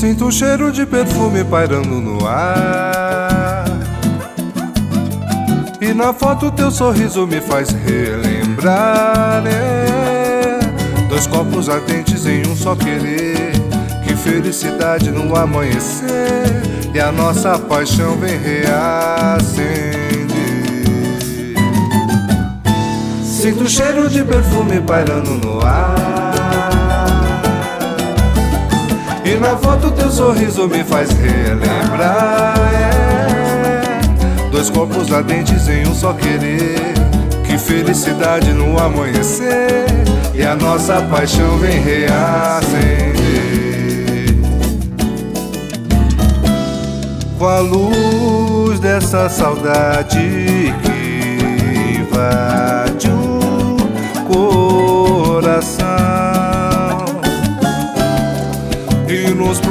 Sinto cheiro de perfume pairando no ar. E na foto teu sorriso me faz relembrar. É. Dois copos ardentes em um só querer. Que felicidade no amanhecer. E a nossa paixão vem reacender. Sinto cheiro de perfume pairando no ar. Na foto teu sorriso me faz relembrar. É. Dois corpos ardentes em um só querer. Que felicidade no amanhecer. E a nossa paixão vem reacender. Com a luz dessa saudade que invade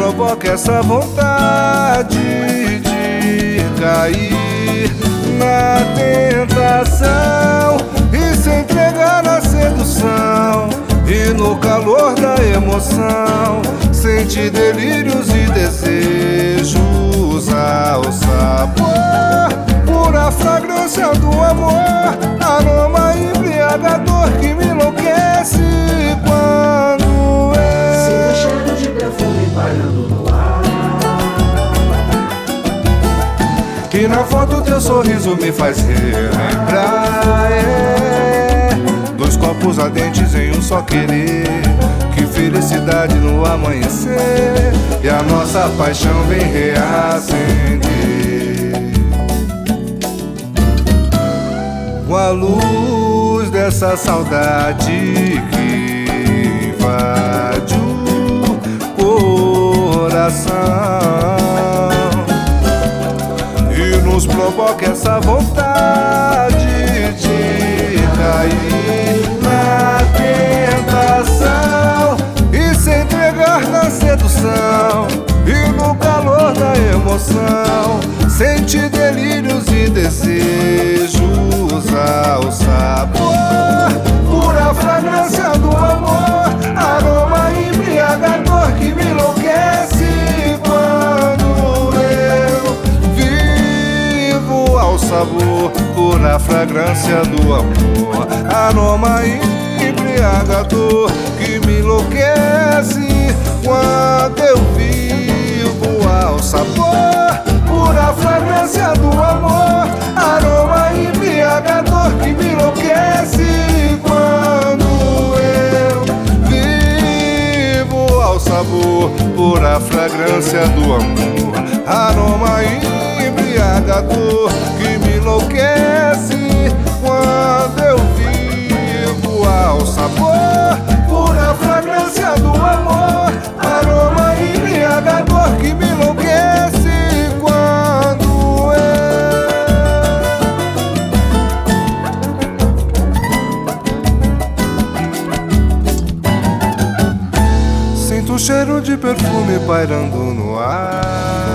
provoca essa vontade de cair na tentação e se entregar na sedução e no calor da emoção sente delírios e desejos ao sabor pura fragrância do amor aroma embriagador que me foto teu sorriso me faz relembrar é. Dois copos ardentes em um só querer Que felicidade no amanhecer E a nossa paixão vem reacender Com a luz dessa saudade que invade o coração provoca essa vontade de cair na tentação e se entregar na sedução e no calor da emoção sente delírios e desejos ao sabor, cor na fragrância do amor, aroma embriagador que me enlouquece quando eu vivo ao sabor, pura fragrância do amor, aroma embriagador que me enlouquece quando eu vivo ao sabor, pura fragrância do amor, aroma embriagador cheiro de perfume pairando no ar.